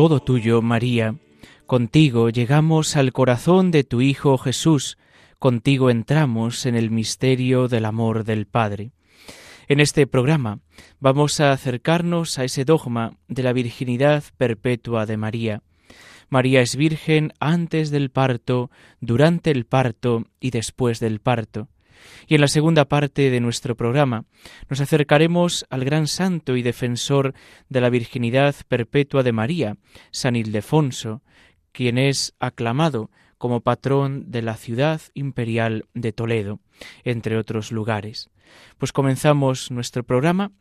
Todo tuyo, María, contigo llegamos al corazón de tu Hijo Jesús, contigo entramos en el misterio del amor del Padre. En este programa vamos a acercarnos a ese dogma de la virginidad perpetua de María. María es virgen antes del parto, durante el parto y después del parto. Y en la segunda parte de nuestro programa nos acercaremos al gran santo y defensor de la virginidad perpetua de María, San Ildefonso, quien es aclamado como patrón de la ciudad imperial de Toledo, entre otros lugares. Pues comenzamos nuestro programa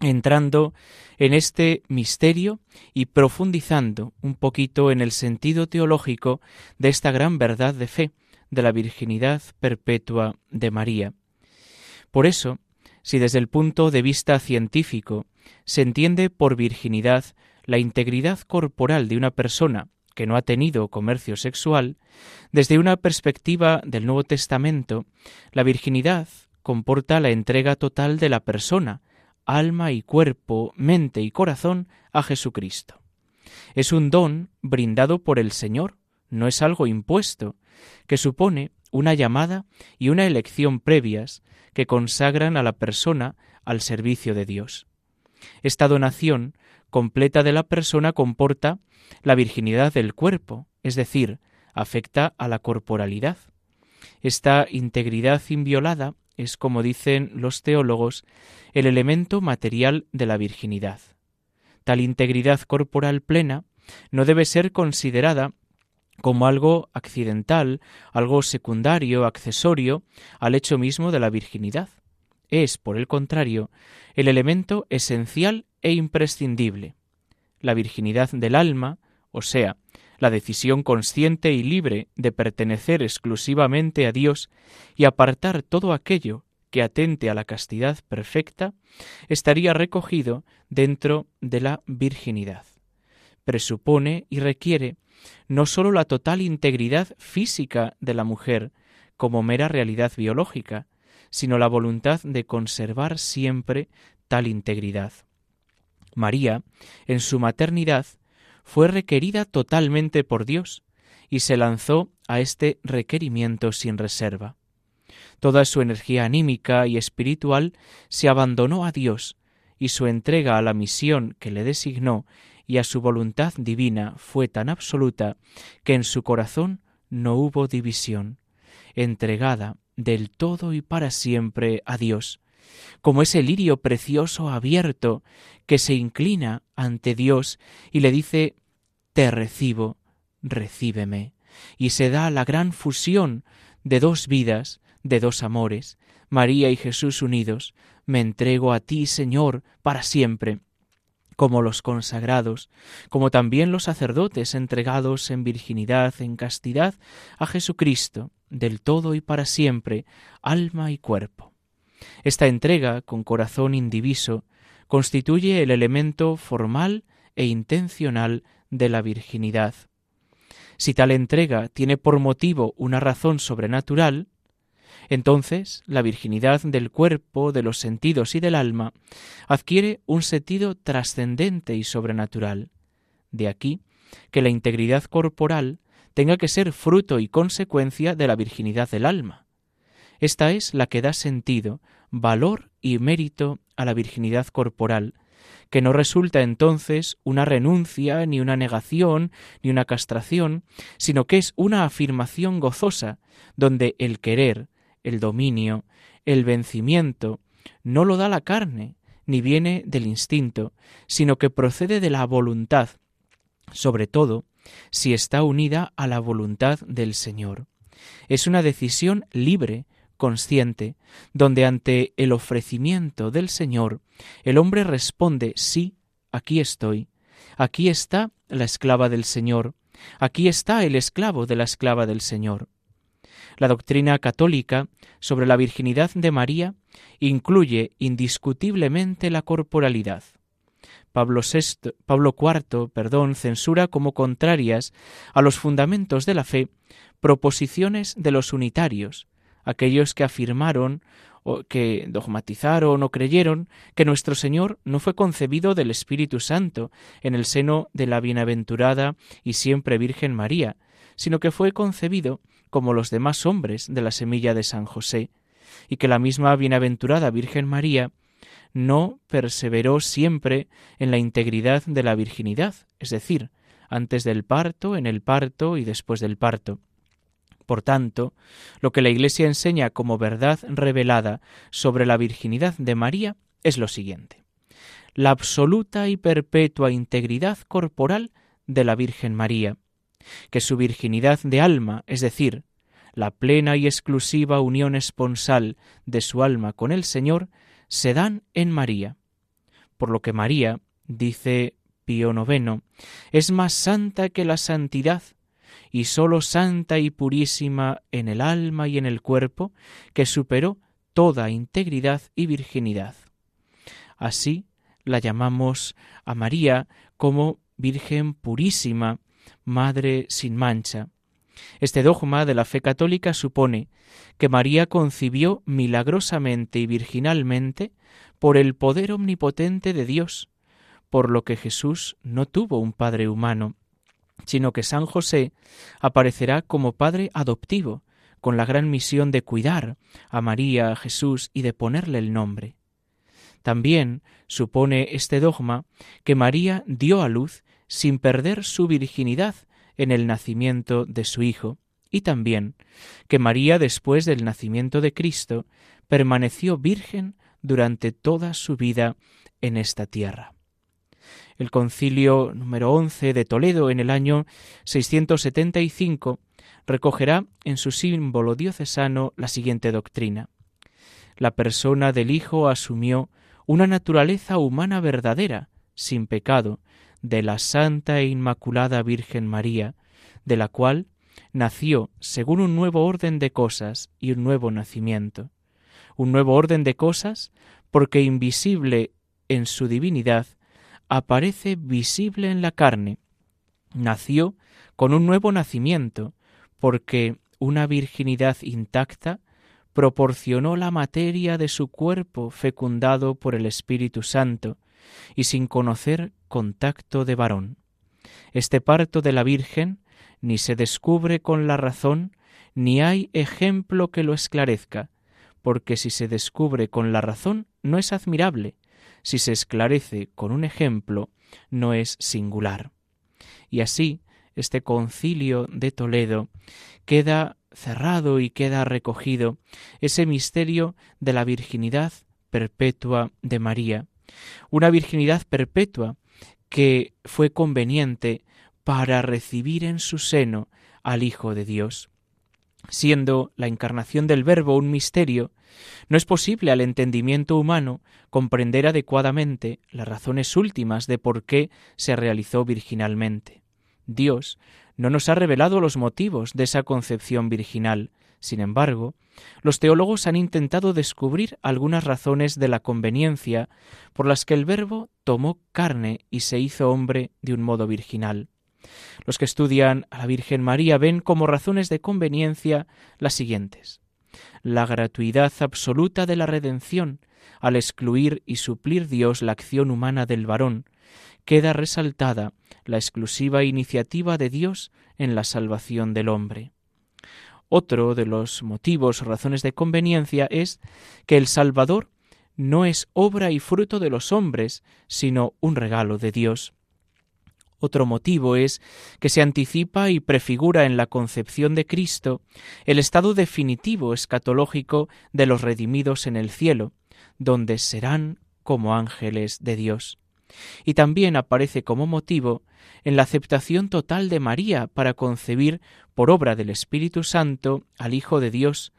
entrando en este misterio y profundizando un poquito en el sentido teológico de esta gran verdad de fe, de la virginidad perpetua de María. Por eso, si desde el punto de vista científico se entiende por virginidad la integridad corporal de una persona que no ha tenido comercio sexual, desde una perspectiva del Nuevo Testamento, la virginidad comporta la entrega total de la persona, alma y cuerpo, mente y corazón a Jesucristo. Es un don brindado por el Señor, no es algo impuesto, que supone una llamada y una elección previas que consagran a la persona al servicio de Dios. Esta donación completa de la persona comporta la virginidad del cuerpo, es decir, afecta a la corporalidad. Esta integridad inviolada es, como dicen los teólogos, el elemento material de la virginidad. Tal integridad corporal plena no debe ser considerada como algo accidental, algo secundario, accesorio al hecho mismo de la virginidad. Es, por el contrario, el elemento esencial e imprescindible. La virginidad del alma, o sea, la decisión consciente y libre de pertenecer exclusivamente a Dios y apartar todo aquello que atente a la castidad perfecta, estaría recogido dentro de la virginidad. Presupone y requiere no sólo la total integridad física de la mujer como mera realidad biológica, sino la voluntad de conservar siempre tal integridad. María, en su maternidad, fue requerida totalmente por Dios y se lanzó a este requerimiento sin reserva. Toda su energía anímica y espiritual se abandonó a Dios y su entrega a la misión que le designó y a su voluntad divina fue tan absoluta que en su corazón no hubo división, entregada del todo y para siempre a Dios, como ese lirio precioso abierto que se inclina ante Dios y le dice Te recibo, recíbeme, y se da la gran fusión de dos vidas, de dos amores, María y Jesús unidos, me entrego a ti, Señor, para siempre como los consagrados, como también los sacerdotes entregados en virginidad, en castidad, a Jesucristo, del todo y para siempre, alma y cuerpo. Esta entrega, con corazón indiviso, constituye el elemento formal e intencional de la virginidad. Si tal entrega tiene por motivo una razón sobrenatural, entonces, la virginidad del cuerpo, de los sentidos y del alma adquiere un sentido trascendente y sobrenatural. De aquí que la integridad corporal tenga que ser fruto y consecuencia de la virginidad del alma. Esta es la que da sentido, valor y mérito a la virginidad corporal, que no resulta entonces una renuncia, ni una negación, ni una castración, sino que es una afirmación gozosa, donde el querer, el dominio, el vencimiento, no lo da la carne, ni viene del instinto, sino que procede de la voluntad, sobre todo si está unida a la voluntad del Señor. Es una decisión libre, consciente, donde ante el ofrecimiento del Señor el hombre responde sí, aquí estoy, aquí está la esclava del Señor, aquí está el esclavo de la esclava del Señor. La doctrina católica sobre la virginidad de María incluye indiscutiblemente la corporalidad. Pablo, Pablo IV perdón, censura como contrarias a los fundamentos de la fe proposiciones de los unitarios, aquellos que afirmaron o que dogmatizaron o creyeron que nuestro Señor no fue concebido del Espíritu Santo en el seno de la bienaventurada y siempre Virgen María, sino que fue concebido como los demás hombres de la semilla de San José, y que la misma bienaventurada Virgen María no perseveró siempre en la integridad de la virginidad, es decir, antes del parto, en el parto y después del parto. Por tanto, lo que la Iglesia enseña como verdad revelada sobre la virginidad de María es lo siguiente. La absoluta y perpetua integridad corporal de la Virgen María, que su virginidad de alma, es decir, la plena y exclusiva unión esponsal de su alma con el Señor, se dan en María. Por lo que María, dice Pío IX, es más santa que la santidad, y sólo santa y purísima en el alma y en el cuerpo, que superó toda integridad y virginidad. Así la llamamos a María como Virgen purísima, Madre sin mancha. Este dogma de la fe católica supone que María concibió milagrosamente y virginalmente por el poder omnipotente de Dios, por lo que Jesús no tuvo un padre humano, sino que San José aparecerá como padre adoptivo, con la gran misión de cuidar a María, a Jesús y de ponerle el nombre. También supone este dogma que María dio a luz sin perder su virginidad en el nacimiento de su Hijo, y también que María después del nacimiento de Cristo permaneció virgen durante toda su vida en esta tierra el concilio número 11 de Toledo en el año 675 recogerá en su símbolo diocesano la siguiente doctrina. La persona del Hijo asumió una naturaleza humana verdadera, sin pecado, de la Santa e Inmaculada Virgen María, de la cual nació según un nuevo orden de cosas y un nuevo nacimiento. Un nuevo orden de cosas porque invisible en su divinidad aparece visible en la carne. Nació con un nuevo nacimiento, porque una virginidad intacta proporcionó la materia de su cuerpo fecundado por el Espíritu Santo, y sin conocer contacto de varón. Este parto de la Virgen ni se descubre con la razón, ni hay ejemplo que lo esclarezca, porque si se descubre con la razón no es admirable, si se esclarece con un ejemplo, no es singular. Y así, este concilio de Toledo queda cerrado y queda recogido ese misterio de la virginidad perpetua de María, una virginidad perpetua que fue conveniente para recibir en su seno al Hijo de Dios. Siendo la encarnación del Verbo un misterio, no es posible al entendimiento humano comprender adecuadamente las razones últimas de por qué se realizó virginalmente. Dios no nos ha revelado los motivos de esa concepción virginal. Sin embargo, los teólogos han intentado descubrir algunas razones de la conveniencia por las que el Verbo tomó carne y se hizo hombre de un modo virginal. Los que estudian a la Virgen María ven como razones de conveniencia las siguientes. La gratuidad absoluta de la redención, al excluir y suplir Dios la acción humana del varón, queda resaltada la exclusiva iniciativa de Dios en la salvación del hombre. Otro de los motivos o razones de conveniencia es que el Salvador no es obra y fruto de los hombres, sino un regalo de Dios. Otro motivo es que se anticipa y prefigura en la concepción de Cristo el estado definitivo escatológico de los redimidos en el cielo, donde serán como ángeles de Dios. Y también aparece como motivo en la aceptación total de María para concebir por obra del Espíritu Santo al Hijo de Dios,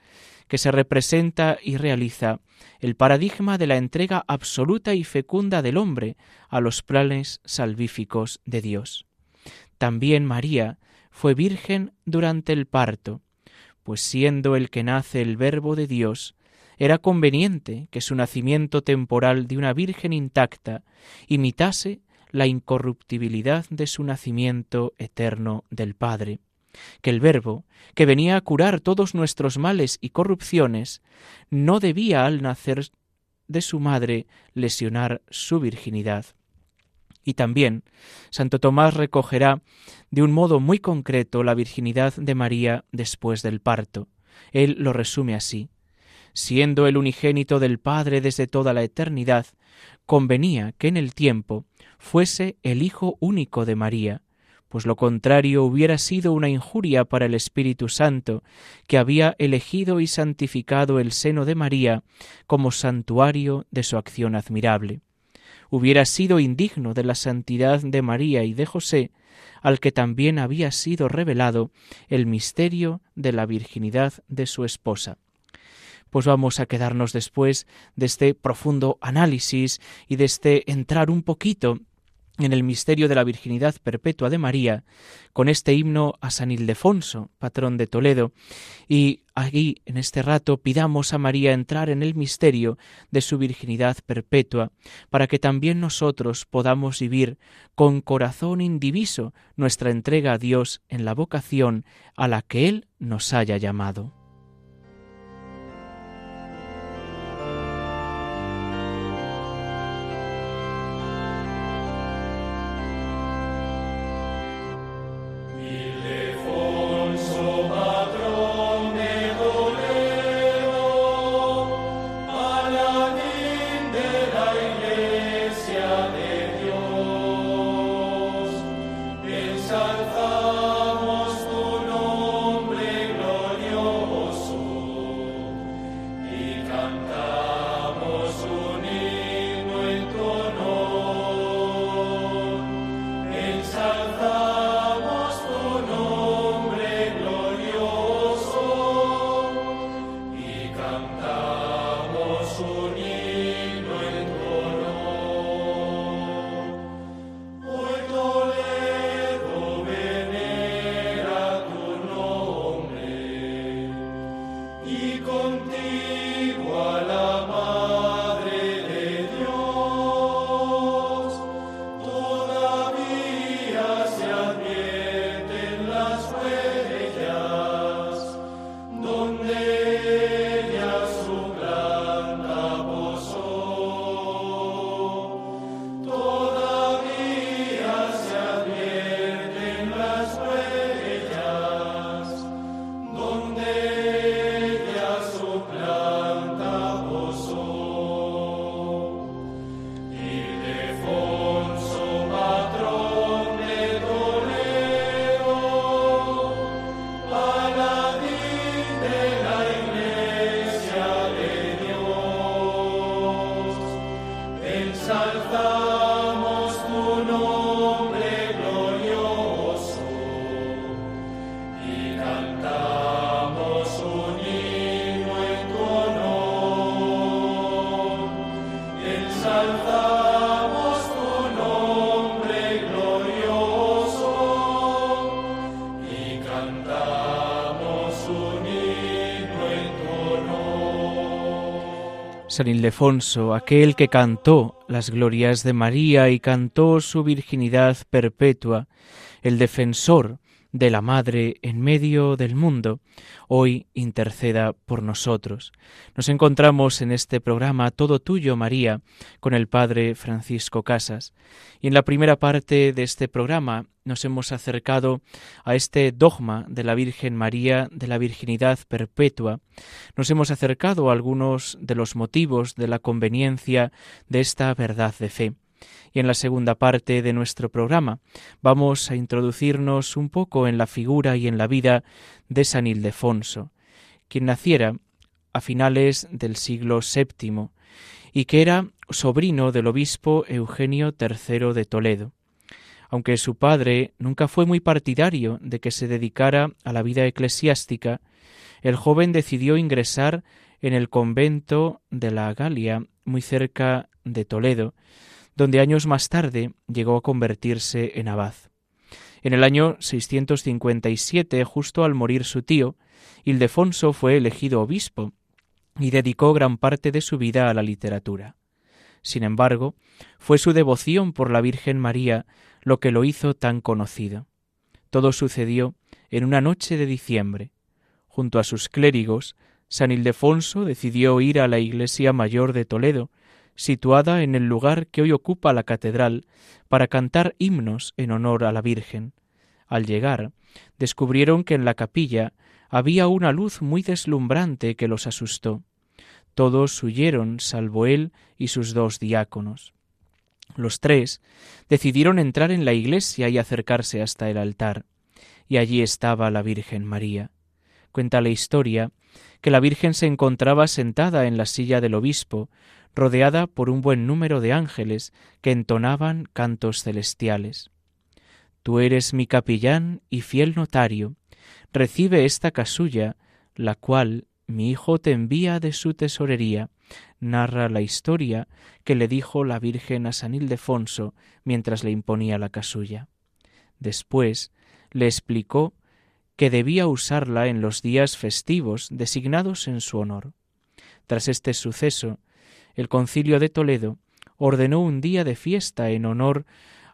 que se representa y realiza el paradigma de la entrega absoluta y fecunda del hombre a los planes salvíficos de Dios. También María fue virgen durante el parto, pues siendo el que nace el Verbo de Dios, era conveniente que su nacimiento temporal de una virgen intacta imitase la incorruptibilidad de su nacimiento eterno del Padre, que el Verbo, que venía a curar todos nuestros males y corrupciones, no debía al nacer de su madre lesionar su virginidad. Y también Santo Tomás recogerá de un modo muy concreto la virginidad de María después del parto. Él lo resume así siendo el unigénito del Padre desde toda la eternidad, convenía que en el tiempo fuese el Hijo único de María, pues lo contrario hubiera sido una injuria para el Espíritu Santo, que había elegido y santificado el seno de María como santuario de su acción admirable. Hubiera sido indigno de la santidad de María y de José, al que también había sido revelado el misterio de la virginidad de su esposa pues vamos a quedarnos después de este profundo análisis y de este entrar un poquito en el misterio de la virginidad perpetua de María, con este himno a San Ildefonso, patrón de Toledo, y aquí en este rato pidamos a María entrar en el misterio de su virginidad perpetua, para que también nosotros podamos vivir con corazón indiviso nuestra entrega a Dios en la vocación a la que Él nos haya llamado. San Ildefonso, aquel que cantó las glorias de María y cantó su virginidad perpetua, el defensor de la Madre en medio del mundo, hoy interceda por nosotros. Nos encontramos en este programa Todo Tuyo, María, con el Padre Francisco Casas. Y en la primera parte de este programa nos hemos acercado a este dogma de la Virgen María, de la virginidad perpetua. Nos hemos acercado a algunos de los motivos de la conveniencia de esta verdad de fe y en la segunda parte de nuestro programa vamos a introducirnos un poco en la figura y en la vida de San Ildefonso, quien naciera a finales del siglo VII y que era sobrino del obispo Eugenio III de Toledo. Aunque su padre nunca fue muy partidario de que se dedicara a la vida eclesiástica, el joven decidió ingresar en el convento de la Galia, muy cerca de Toledo, donde años más tarde llegó a convertirse en abad. En el año 657, justo al morir su tío, Ildefonso fue elegido obispo y dedicó gran parte de su vida a la literatura. Sin embargo, fue su devoción por la Virgen María lo que lo hizo tan conocido. Todo sucedió en una noche de diciembre. Junto a sus clérigos, San Ildefonso decidió ir a la iglesia mayor de Toledo, situada en el lugar que hoy ocupa la catedral, para cantar himnos en honor a la Virgen. Al llegar, descubrieron que en la capilla había una luz muy deslumbrante que los asustó. Todos huyeron, salvo él y sus dos diáconos. Los tres decidieron entrar en la iglesia y acercarse hasta el altar, y allí estaba la Virgen María. Cuenta la historia que la Virgen se encontraba sentada en la silla del obispo, rodeada por un buen número de ángeles que entonaban cantos celestiales. Tú eres mi capellán y fiel notario. Recibe esta casulla, la cual mi hijo te envía de su tesorería, narra la historia que le dijo la Virgen a San Ildefonso mientras le imponía la casulla. Después le explicó que debía usarla en los días festivos designados en su honor. Tras este suceso, el concilio de Toledo ordenó un día de fiesta en honor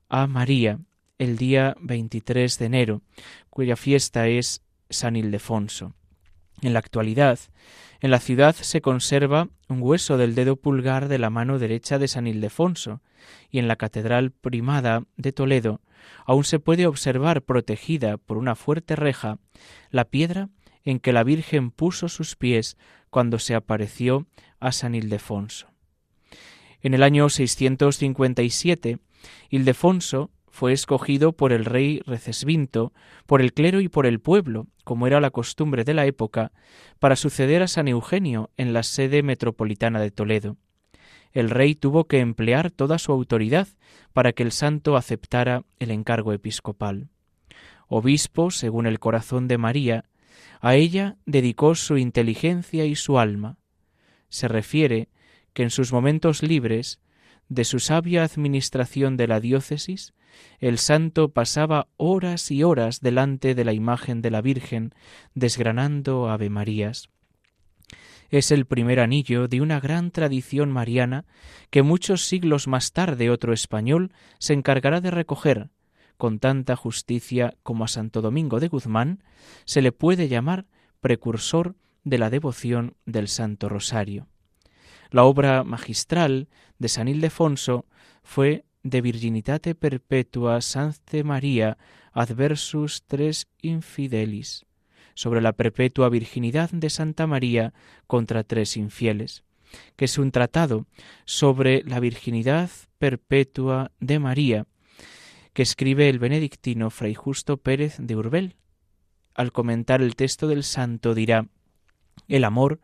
a María, el día 23 de enero, cuya fiesta es San Ildefonso. En la actualidad, en la ciudad se conserva un hueso del dedo pulgar de la mano derecha de San Ildefonso, y en la Catedral Primada de Toledo aún se puede observar protegida por una fuerte reja la piedra en que la Virgen puso sus pies cuando se apareció a San Ildefonso. En el año 657, Ildefonso fue escogido por el rey Recesvinto, por el clero y por el pueblo, como era la costumbre de la época, para suceder a San Eugenio en la sede metropolitana de Toledo. El rey tuvo que emplear toda su autoridad para que el santo aceptara el encargo episcopal. Obispo, según el corazón de María, a ella dedicó su inteligencia y su alma. Se refiere que en sus momentos libres, de su sabia administración de la diócesis, el santo pasaba horas y horas delante de la imagen de la Virgen, desgranando Ave Marías. Es el primer anillo de una gran tradición mariana que muchos siglos más tarde otro español se encargará de recoger, con tanta justicia como a Santo Domingo de Guzmán se le puede llamar precursor de la devoción del Santo Rosario. La obra magistral de San Ildefonso fue de virginitate perpetua Sancte María adversus tres infidelis, sobre la perpetua virginidad de Santa María contra tres infieles, que es un tratado sobre la virginidad perpetua de María, que escribe el benedictino Fray Justo Pérez de Urbel. Al comentar el texto del santo dirá, el amor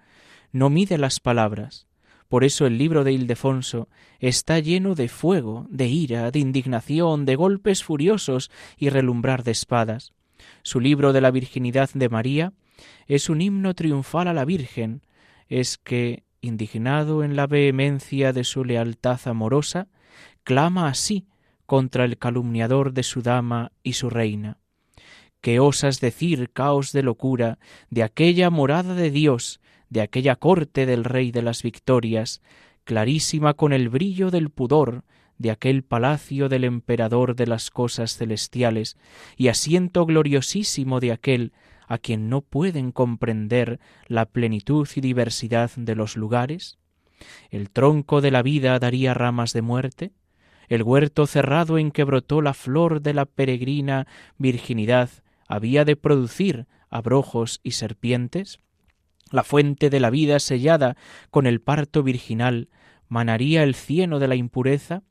no mide las palabras, por eso el libro de Ildefonso está lleno de fuego, de ira, de indignación, de golpes furiosos y relumbrar de espadas. Su libro de la virginidad de María es un himno triunfal a la Virgen, es que, indignado en la vehemencia de su lealtad amorosa, clama así contra el calumniador de su dama y su reina. ¿Qué osas decir, caos de locura, de aquella morada de Dios de aquella corte del Rey de las Victorias, clarísima con el brillo del pudor, de aquel palacio del emperador de las cosas celestiales, y asiento gloriosísimo de aquel a quien no pueden comprender la plenitud y diversidad de los lugares? ¿El tronco de la vida daría ramas de muerte? ¿El huerto cerrado en que brotó la flor de la peregrina virginidad había de producir abrojos y serpientes? La fuente de la vida sellada con el parto virginal, ¿manaría el cieno de la impureza?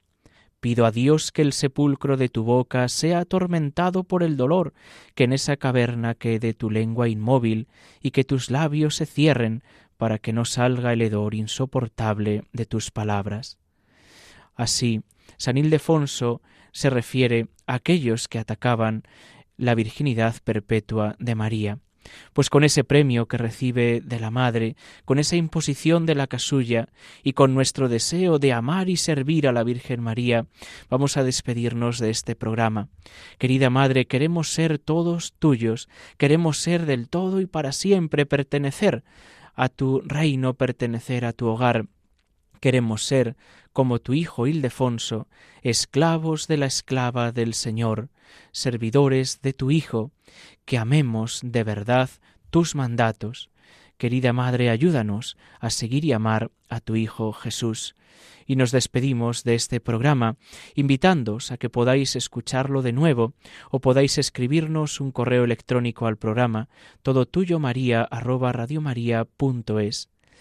Pido a Dios que el sepulcro de tu boca sea atormentado por el dolor, que en esa caverna quede tu lengua inmóvil y que tus labios se cierren para que no salga el hedor insoportable de tus palabras. Así, San Ildefonso se refiere a aquellos que atacaban la virginidad perpetua de María. Pues con ese premio que recibe de la Madre, con esa imposición de la casulla y con nuestro deseo de amar y servir a la Virgen María, vamos a despedirnos de este programa. Querida Madre, queremos ser todos tuyos, queremos ser del todo y para siempre pertenecer a tu reino, pertenecer a tu hogar. Queremos ser, como tu Hijo Ildefonso, esclavos de la esclava del Señor, servidores de tu Hijo, que amemos de verdad tus mandatos. Querida Madre, ayúdanos a seguir y amar a tu Hijo Jesús. Y nos despedimos de este programa, invitándoos a que podáis escucharlo de nuevo o podáis escribirnos un correo electrónico al programa todo tuyo maría